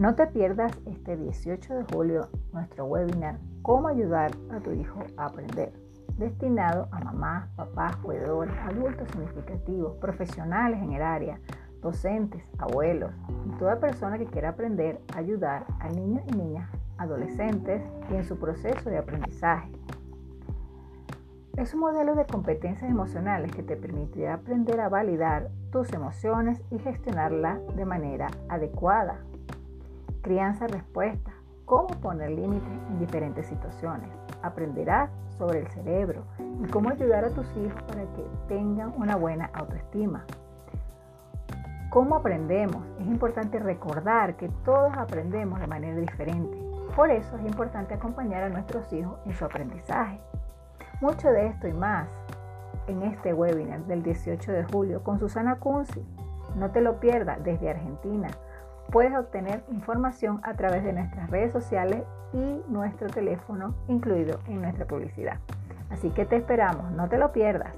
No te pierdas este 18 de julio nuestro webinar Cómo ayudar a tu hijo a aprender, destinado a mamás, papás, cuidadores, adultos significativos, profesionales en el área, docentes, abuelos y toda persona que quiera aprender a ayudar a niños y niñas, adolescentes y en su proceso de aprendizaje. Es un modelo de competencias emocionales que te permitirá aprender a validar tus emociones y gestionarlas de manera adecuada crianza-respuesta, cómo poner límites en diferentes situaciones. Aprenderás sobre el cerebro y cómo ayudar a tus hijos para que tengan una buena autoestima. ¿Cómo aprendemos? Es importante recordar que todos aprendemos de manera diferente. Por eso es importante acompañar a nuestros hijos en su aprendizaje. Mucho de esto y más en este webinar del 18 de julio con Susana Kunzi. No te lo pierdas desde Argentina Puedes obtener información a través de nuestras redes sociales y nuestro teléfono incluido en nuestra publicidad. Así que te esperamos, no te lo pierdas.